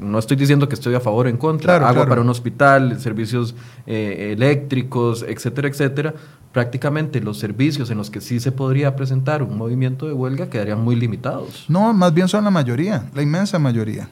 no estoy diciendo que estoy a favor o en contra, agua para un hospital, servicios eh, eléctricos, etcétera, etcétera, prácticamente los servicios en los que sí se podría presentar un movimiento de huelga quedarían muy limitados. No, más bien son la mayoría, la inmensa mayoría.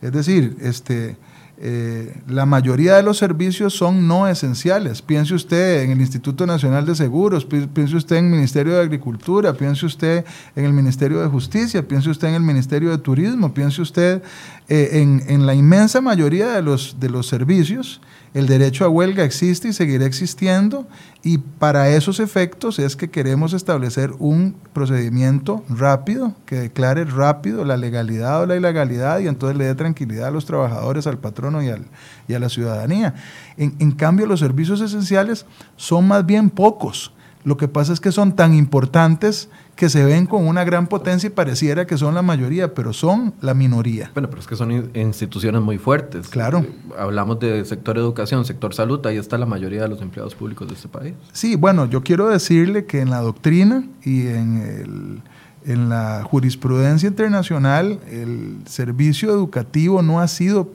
Es decir, este eh, la mayoría de los servicios son no esenciales. Piense usted en el Instituto Nacional de Seguros, piense usted en el Ministerio de Agricultura, piense usted en el Ministerio de Justicia, piense usted en el Ministerio de Turismo, piense usted eh, en, en, la inmensa mayoría de los, de los servicios el derecho a huelga existe y seguirá existiendo y para esos efectos es que queremos establecer un procedimiento rápido que declare rápido la legalidad o la ilegalidad y entonces le dé tranquilidad a los trabajadores, al patrono y, al, y a la ciudadanía. En, en cambio, los servicios esenciales son más bien pocos. Lo que pasa es que son tan importantes que se ven con una gran potencia y pareciera que son la mayoría, pero son la minoría. Bueno, pero es que son instituciones muy fuertes. Claro. Eh, hablamos de sector educación, sector salud, ahí está la mayoría de los empleados públicos de este país. Sí, bueno, yo quiero decirle que en la doctrina y en, en la jurisprudencia internacional el servicio educativo no ha sido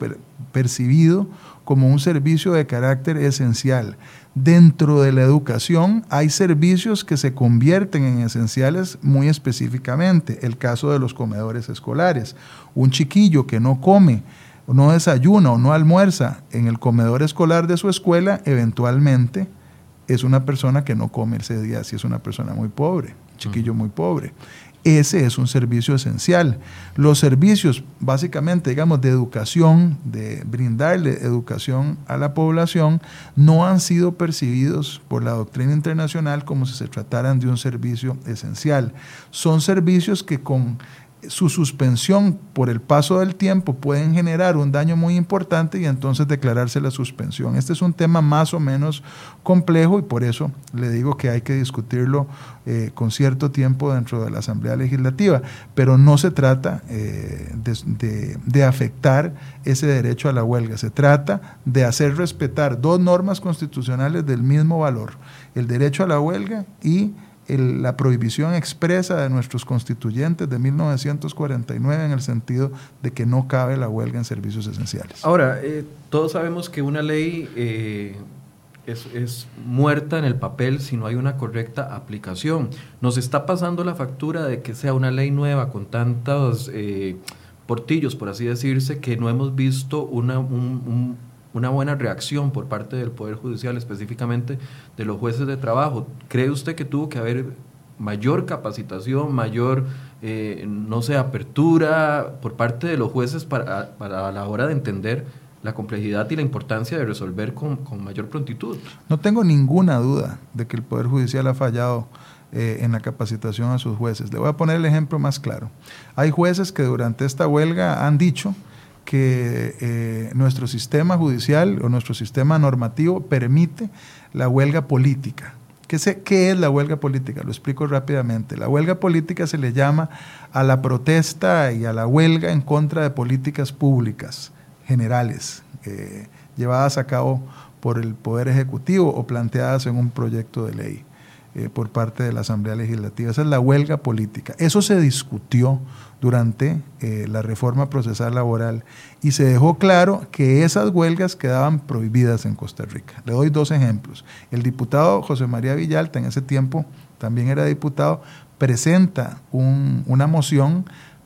percibido como un servicio de carácter esencial. Dentro de la educación hay servicios que se convierten en esenciales muy específicamente. El caso de los comedores escolares. Un chiquillo que no come, no desayuna o no almuerza en el comedor escolar de su escuela, eventualmente es una persona que no come ese día si es una persona muy pobre, chiquillo muy pobre. Ese es un servicio esencial. Los servicios, básicamente, digamos, de educación, de brindarle educación a la población, no han sido percibidos por la doctrina internacional como si se trataran de un servicio esencial. Son servicios que con su suspensión por el paso del tiempo pueden generar un daño muy importante y entonces declararse la suspensión. Este es un tema más o menos complejo y por eso le digo que hay que discutirlo eh, con cierto tiempo dentro de la Asamblea Legislativa, pero no se trata eh, de afectar ese derecho a la huelga, se trata de hacer respetar dos normas constitucionales del mismo valor, el derecho a la huelga y la prohibición expresa de nuestros constituyentes de 1949 en el sentido de que no cabe la huelga en servicios esenciales. Ahora, eh, todos sabemos que una ley eh, es, muerta en el papel si no hay una correcta aplicación. Nos está pasando la factura de que sea una ley nueva con tantos eh, portillos, por así decirse, que no hemos visto una, un una buena reacción por parte del Poder Judicial, específicamente de los jueces de trabajo. ¿Cree usted que tuvo que haber mayor capacitación, mayor, eh, no sé, apertura por parte de los jueces para, para, la hora de entender la complejidad y la importancia de resolver con, con, mayor prontitud? No tengo ninguna duda de que el Poder Judicial ha fallado eh, en la capacitación a sus jueces. Le voy a poner el ejemplo más claro. Hay jueces que durante esta huelga han dicho que eh, nuestro sistema judicial o nuestro sistema normativo permite la huelga política. ¿Qué, ¿Qué, es la huelga política? Lo explico rápidamente. La huelga política se le llama a la protesta y a la huelga en contra de políticas públicas generales eh, llevadas a cabo por el Poder Ejecutivo o planteadas en un proyecto de ley eh, por parte de la Asamblea Legislativa. Esa es la huelga política. Eso se discutió durante eh, la reforma procesal laboral y se dejó claro que esas huelgas quedaban prohibidas en Costa Rica. Le doy dos ejemplos. El diputado José María Villalta, en ese tiempo también era diputado, presenta una moción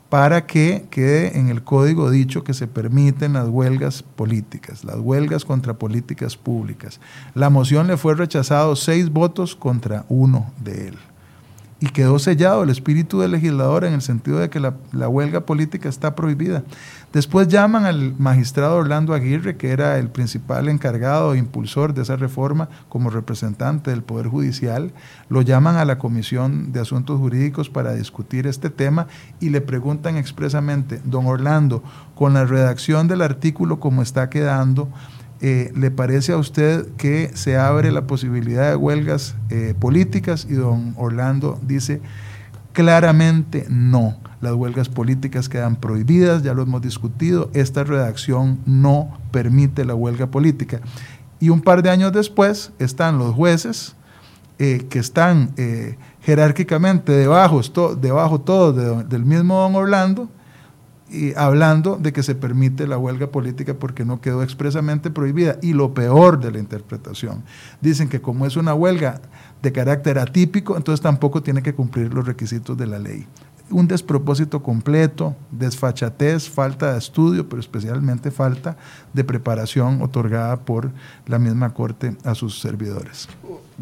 para que quede en el código dicho que se permiten las huelgas políticas, las huelgas contra políticas públicas. La moción le fue rechazado seis votos contra uno de él. Y quedó sellado el espíritu del legislador en el sentido de que la, huelga política está prohibida. Después llaman al magistrado Orlando Aguirre, que era el principal encargado e impulsor de esa reforma como representante del Poder Judicial, lo llaman a la Comisión de Asuntos Jurídicos para discutir este tema y le preguntan expresamente, don Orlando, con la redacción del artículo como está quedando, eh, ¿le parece a usted que se abre la posibilidad de huelgas eh, políticas? Y don Orlando dice claramente no. Las huelgas políticas quedan prohibidas, ya lo hemos discutido, esta redacción no permite la huelga política. Y un par de años después están los jueces eh, que están jerárquicamente debajo, debajo todos del mismo don Orlando, y hablando de que se permite la huelga política porque no quedó expresamente prohibida. Y lo peor de la interpretación, dicen que como es una huelga de carácter atípico, entonces tampoco tiene que cumplir los requisitos de la ley. Un despropósito completo, desfachatez, falta de estudio, pero especialmente falta de preparación otorgada por la misma Corte a sus servidores.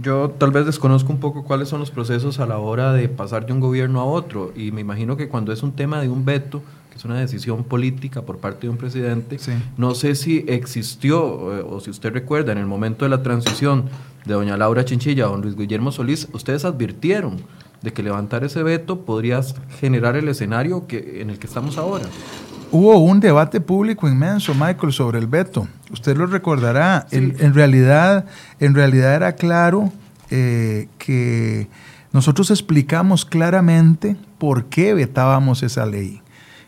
Yo tal vez desconozco un poco cuáles son los procesos a la hora de pasar de un gobierno a otro y me imagino que cuando es un tema de un veto, que es una decisión política por parte de un presidente. No sé si existió, eh, o si usted recuerda, en el momento de la transición de doña Laura Chinchilla a don Luis Guillermo Solís, ustedes advirtieron de que levantar ese veto podría generar el escenario que, en el que estamos ahora. Hubo un debate público inmenso, Michael, sobre el veto. Usted lo recordará. En, realidad, en realidad era claro eh, que nosotros explicamos claramente por qué vetábamos esa ley.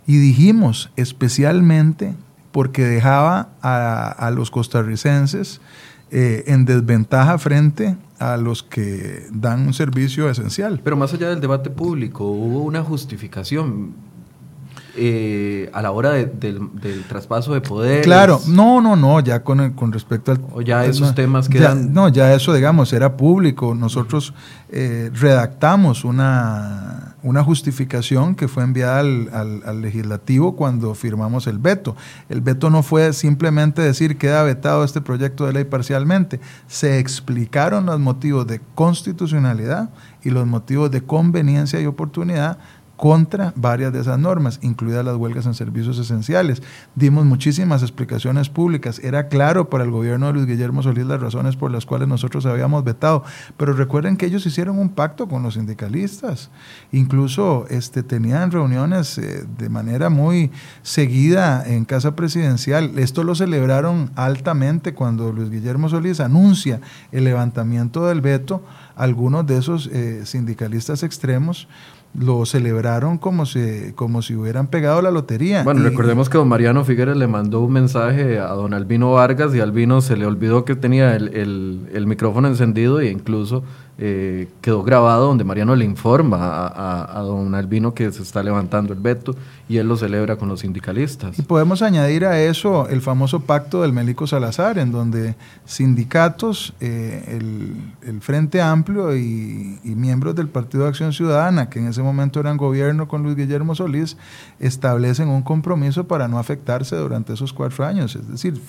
Y dijimos especialmente porque dejaba a, los costarricenses eh, en desventaja frente a los que dan un servicio esencial. Pero más allá del debate público, hubo una justificación eh, a la hora del, traspaso de poder. Claro, no, no, no, ya con, con respecto al... O ya esos temas quedan... no, ya eso, digamos, era público. Nosotros eh, redactamos una, una justificación que fue enviada al, al, legislativo cuando firmamos el veto. El veto no fue simplemente decir queda vetado este proyecto de ley parcialmente. Se explicaron los motivos de constitucionalidad y los motivos de conveniencia y oportunidad contra varias de esas normas, incluidas las huelgas en servicios esenciales. Dimos muchísimas explicaciones públicas. Era claro para el gobierno de Luis Guillermo Solís las razones por las cuales nosotros habíamos vetado. Pero recuerden que ellos hicieron un pacto con los sindicalistas. Incluso este, tenían reuniones eh, de manera muy seguida en Casa Presidencial. Esto lo celebraron altamente cuando Luis Guillermo Solís anuncia el levantamiento del veto. Algunos de esos eh, sindicalistas extremos lo celebraron como si, como si hubieran pegado la lotería. Bueno, recordemos que don Mariano Figueres le mandó un mensaje a don Albino Vargas y Albino se le olvidó que tenía el, el, el micrófono encendido e incluso eh, quedó grabado donde Mariano le informa a, don Albino que se está levantando el veto y él lo celebra con los sindicalistas. Y podemos añadir a eso el famoso pacto del Mélico Salazar, en donde sindicatos, eh, el, Frente Amplio y, miembros del Partido de Acción Ciudadana, que en ese momento eran gobierno con Luis Guillermo Solís, establecen un compromiso para no afectarse durante esos cuatro años. Es decir,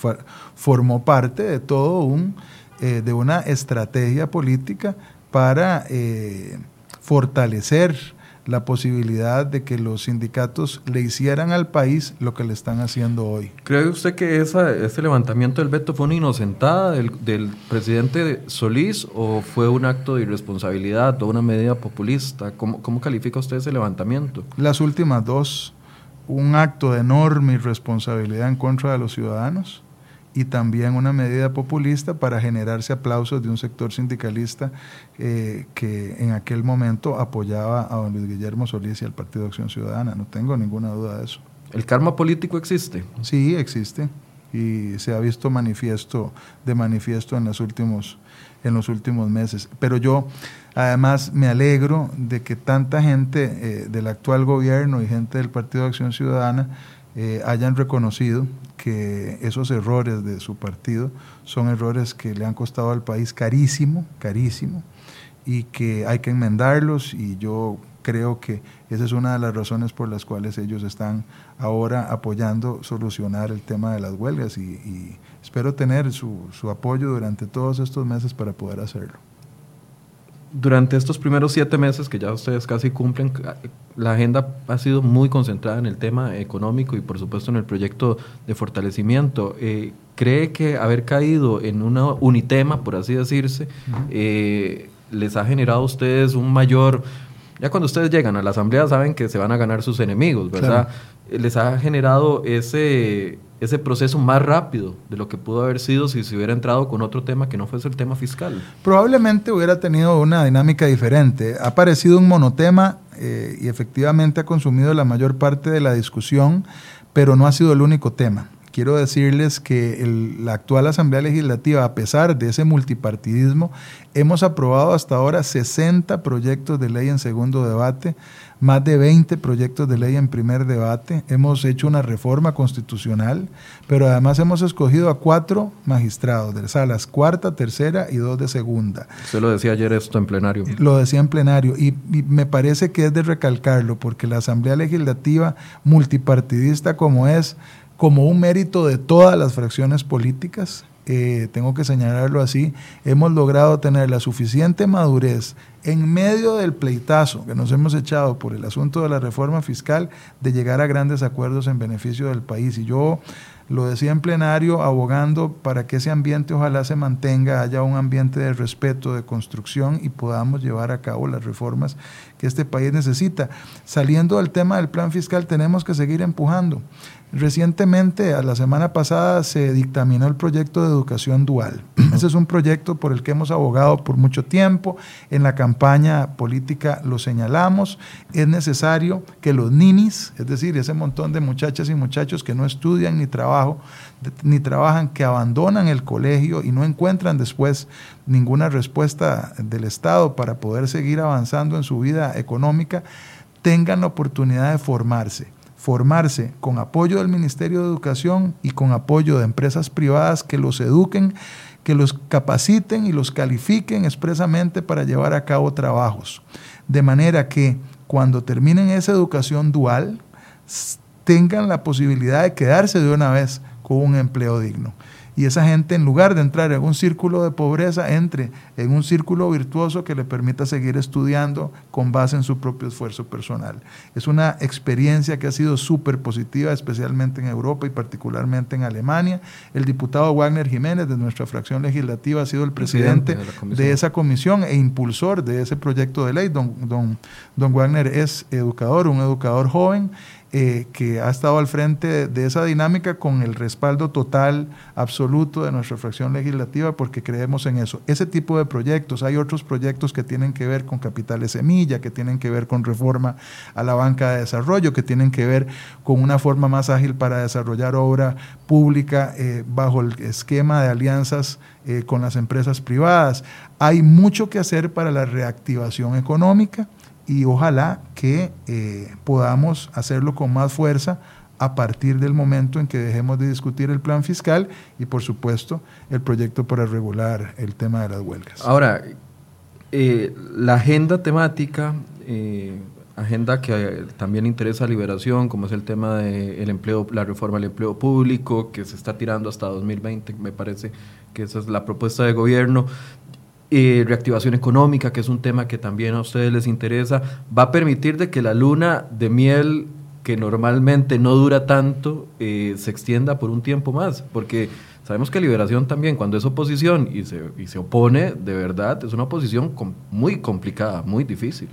formó parte de todo un... Eh, de una estrategia política para eh, fortalecer la posibilidad de que los sindicatos le hicieran al país lo que le están haciendo hoy. ¿Cree usted que esa, ese levantamiento del veto fue una inocentada del, del, presidente Solís o fue un acto de irresponsabilidad o una medida populista? ¿Cómo, ¿Cómo califica usted ese levantamiento? Las últimas dos, un acto de enorme irresponsabilidad en contra de los ciudadanos y también una medida populista para generarse aplausos de un sector sindicalista eh, que en aquel momento apoyaba a don Luis Guillermo Solís y al Partido de Acción Ciudadana. No tengo ninguna duda de eso. ¿El karma político existe? Sí, existe y se ha visto manifiesto de manifiesto en los últimos en los últimos meses. Pero yo además me alegro de que tanta gente eh, del actual gobierno y gente del Partido de Acción Ciudadana eh, hayan reconocido que esos errores de su partido son errores que le han costado al país carísimo, carísimo, y que hay que enmendarlos y yo creo que esa es una de las razones por las cuales ellos están ahora apoyando solucionar el tema de las huelgas y, espero tener su, su apoyo durante todos estos meses para poder hacerlo. Durante estos primeros siete meses que ya ustedes casi cumplen, la agenda ha sido muy concentrada en el tema económico y por supuesto en el proyecto de fortalecimiento. Eh, ¿Cree que haber caído en un unitema, por así decirse, eh, les ha generado a ustedes un mayor... Ya cuando ustedes llegan a la asamblea saben que se van a ganar sus enemigos, ¿verdad? Les ha generado ese, ese proceso más rápido de lo que pudo haber sido si se hubiera entrado con otro tema que no fuese el tema fiscal. Probablemente hubiera tenido una dinámica diferente. Ha parecido un monotema eh, y efectivamente ha consumido la mayor parte de la discusión, pero no ha sido el único tema. Quiero decirles que la actual Asamblea Legislativa, a pesar de ese multipartidismo, hemos aprobado hasta ahora 60 proyectos de ley en segundo debate más de 20 proyectos de ley en primer debate, hemos hecho una reforma constitucional, pero además hemos escogido a cuatro magistrados de salas cuarta, tercera y dos de segunda. Usted lo decía ayer esto en plenario. Lo decía en plenario y, y me parece que es de recalcarlo porque la Asamblea Legislativa multipartidista como es, como un mérito de todas las fracciones políticas, eh, tengo que señalarlo así, hemos logrado tener la suficiente madurez en medio del pleitazo que nos hemos echado por el asunto de la reforma fiscal de llegar a grandes acuerdos en beneficio del país. Y yo lo decía en plenario, abogando para que ese ambiente ojalá se mantenga, haya un ambiente de respeto, de construcción y podamos llevar a cabo las reformas que este país necesita. Saliendo del tema del plan fiscal, tenemos que seguir empujando. Recientemente, a la semana pasada, se dictaminó el proyecto de educación dual. Ese es un proyecto por el que hemos abogado por mucho tiempo. En la campaña política lo señalamos. Es necesario que los ninis, es decir, ese montón de muchachas y muchachos que no estudian ni trabajo, ni trabajan, que abandonan el colegio y no encuentran después ninguna respuesta del Estado para poder seguir avanzando en su vida económica, tengan la oportunidad de formarse formarse con apoyo del Ministerio de Educación y con apoyo de empresas privadas que los eduquen, que los capaciten y los califiquen expresamente para llevar a cabo trabajos. De manera que cuando terminen esa educación dual, tengan la posibilidad de quedarse de una vez con un empleo digno y esa gente en lugar de entrar en un círculo de pobreza, entre en un círculo virtuoso que le permita seguir estudiando con base en su propio esfuerzo personal. Es una experiencia que ha sido súper positiva, especialmente en Europa y particularmente en Alemania. El diputado Wagner Jiménez de nuestra fracción legislativa ha sido el presidente, de, esa comisión e impulsor de ese proyecto de ley. Don, don, don Wagner es educador, un educador joven eh, que ha estado al frente de, esa dinámica con el respaldo total, absoluto de nuestra fracción legislativa, porque creemos en eso. Ese tipo de proyectos, hay otros proyectos que tienen que ver con capitales semilla, que tienen que ver con reforma a la banca de desarrollo, que tienen que ver con una forma más ágil para desarrollar obra pública eh, bajo el esquema de alianzas eh, con las empresas privadas. Hay mucho que hacer para la reactivación económica y ojalá que eh, podamos hacerlo con más fuerza a partir del momento en que dejemos de discutir el plan fiscal y por supuesto el proyecto para regular el tema de las huelgas. Ahora, eh, la agenda temática, eh, agenda que también interesa a Liberación, como es el tema de empleo, la reforma del empleo público, que se está tirando hasta 2020, me parece que esa es la propuesta de gobierno, eh, reactivación económica, que es un tema que también a ustedes les interesa, va a permitir de que la luna de miel, que normalmente no dura tanto, eh, se extienda por un tiempo más, porque sabemos que Liberación también, cuando es oposición y se, y se opone, de verdad, es una oposición muy complicada, muy difícil.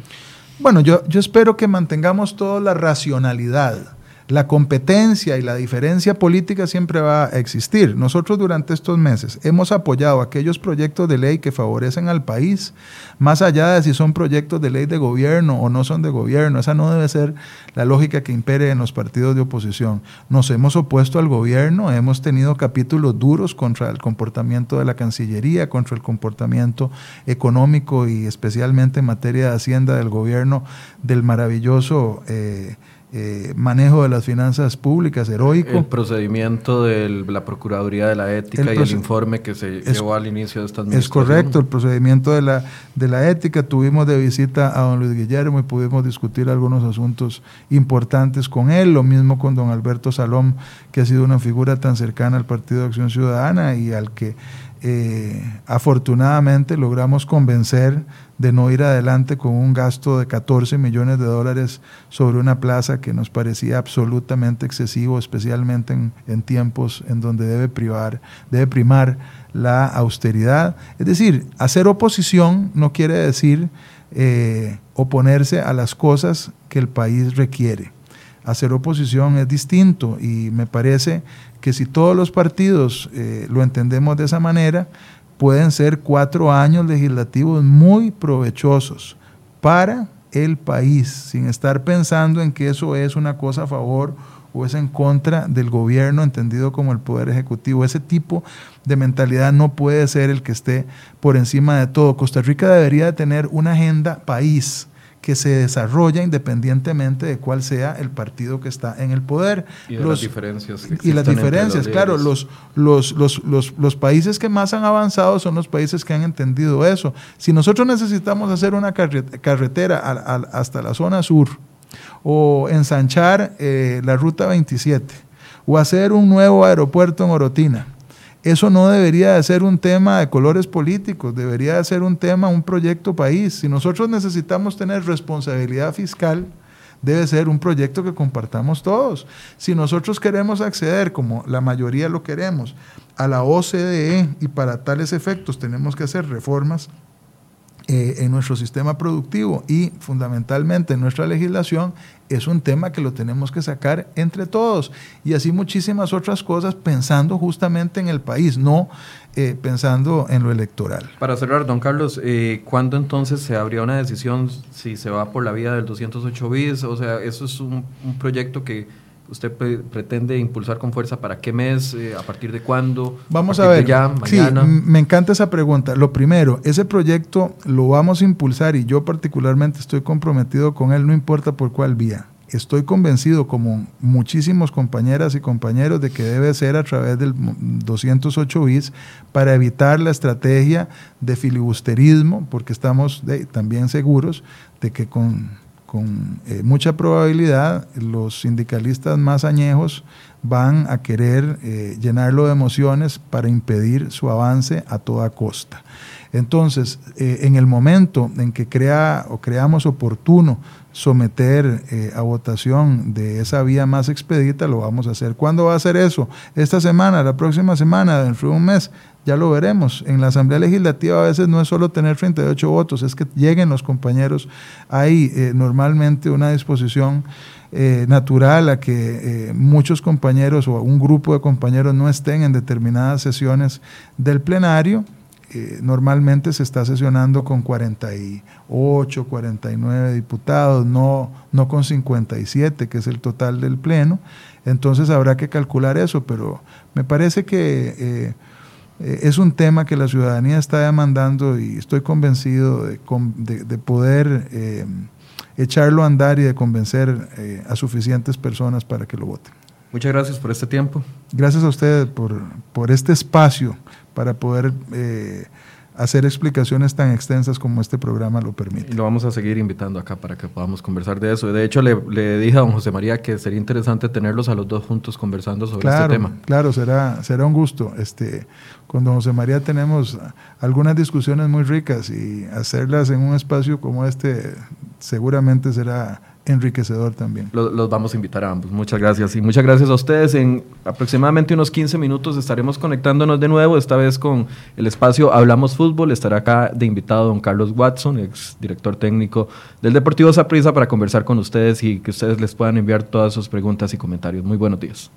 Bueno, yo, yo espero que mantengamos toda la racionalidad la competencia y la diferencia política siempre va a existir. Nosotros durante estos meses hemos apoyado aquellos proyectos de ley que favorecen al país, más allá de si son proyectos de ley de gobierno o no son de gobierno. Esa no debe ser la lógica que impere en los partidos de oposición. Nos hemos opuesto al gobierno, hemos tenido capítulos duros contra el comportamiento de la Cancillería, contra el comportamiento económico y especialmente en materia de Hacienda del gobierno del maravilloso... Eh, eh, manejo de las finanzas públicas heroico. El procedimiento de la Procuraduría de la Ética y el informe que se llevó al inicio de esta administración. Es correcto, el procedimiento de la, de la ética. Tuvimos de visita a don Luis Guillermo y pudimos discutir algunos asuntos importantes con él, lo mismo con don Alberto Salom, que ha sido una figura tan cercana al Partido de Acción Ciudadana y al que eh, afortunadamente logramos convencer de no ir adelante con un gasto de 14 millones de dólares sobre una plaza que nos parecía absolutamente excesivo, especialmente en, tiempos en donde debe, privar, debe primar la austeridad. Es decir, hacer oposición no quiere decir eh, oponerse a las cosas que el país requiere. Hacer oposición es distinto y me parece que si todos los partidos eh, lo entendemos de esa manera, pueden ser cuatro años legislativos muy provechosos para el país, sin estar pensando en que eso es una cosa a favor o es en contra del gobierno entendido como el poder ejecutivo. Ese tipo de mentalidad no puede ser el que esté por encima de todo. Costa Rica debería de tener una agenda país que se desarrolla independientemente de cuál sea el partido que está en el poder. Y las diferencias. y las diferencias, claro, los, los, los, los, países que más han avanzado son los países que han entendido eso. Si nosotros necesitamos hacer una carretera hasta la zona sur o ensanchar eh, la ruta 27 o hacer un nuevo aeropuerto en Orotina, eso no debería de ser un tema de colores políticos, debería de ser un tema, un proyecto país. Si nosotros necesitamos tener responsabilidad fiscal, debe ser un proyecto que compartamos todos. Si nosotros queremos acceder, como la mayoría lo queremos, a la OCDE y para tales efectos tenemos que hacer reformas eh, en nuestro sistema productivo y fundamentalmente en nuestra legislación es un tema que lo tenemos que sacar entre todos y así muchísimas otras cosas pensando justamente en el país, no eh, pensando en lo electoral. Para cerrar, don Carlos, eh, ¿cuándo entonces se habría una decisión si se va por la vía del 208 bis? O sea, eso es un proyecto que usted pretende impulsar con fuerza para qué mes, eh, a partir de cuándo? Vamos a, ver. Ya, mañana. Sí, me encanta esa pregunta. Lo primero, ese proyecto lo vamos a impulsar y yo particularmente estoy comprometido con él, no importa por cuál vía. Estoy convencido, como muchísimos compañeras y compañeros, de que debe ser a través del 208 bis para evitar la estrategia de filibusterismo, porque estamos también seguros de que con con eh, mucha probabilidad los sindicalistas más añejos van a querer eh, llenarlo de emociones para impedir su avance a toda costa. Entonces, eh, en el momento en que crea o creamos oportuno someter a votación de esa vía más expedita, lo vamos a hacer. ¿Cuándo va a hacer eso? Esta semana, la próxima semana, dentro de un mes ya lo veremos. En la Asamblea Legislativa a veces no es solo tener 38 votos, es que lleguen los compañeros. Hay eh, normalmente una disposición eh, natural a que eh, muchos compañeros o un grupo de compañeros no estén en determinadas sesiones del plenario. normalmente se está sesionando con 48, 49 diputados, no, no con 57, que es el total del pleno. Entonces habrá que calcular eso, pero me parece que es un tema que la ciudadanía está demandando y estoy convencido de, poder eh, echarlo a andar y de convencer eh, a suficientes personas para que lo voten. Muchas gracias por este tiempo. Gracias a ustedes por, por este espacio para poder hacer explicaciones tan extensas como este programa lo permite. Y lo vamos a seguir invitando acá para que podamos conversar de eso. De hecho, le, le dije a don José María que sería interesante tenerlos a los dos juntos conversando sobre este tema. Claro, será, será un gusto. Este, con don José María tenemos algunas discusiones muy ricas y hacerlas en un espacio como este seguramente será enriquecedor también. Los, vamos a invitar a ambos. Muchas gracias. Y muchas gracias a ustedes. En aproximadamente unos 15 minutos estaremos conectándonos de nuevo, esta vez con el espacio Hablamos Fútbol. Estará acá de invitado don Carlos Watson, ex director técnico del Deportivo Saprissa, para conversar con ustedes y que ustedes les puedan enviar todas sus preguntas y comentarios. Muy buenos días.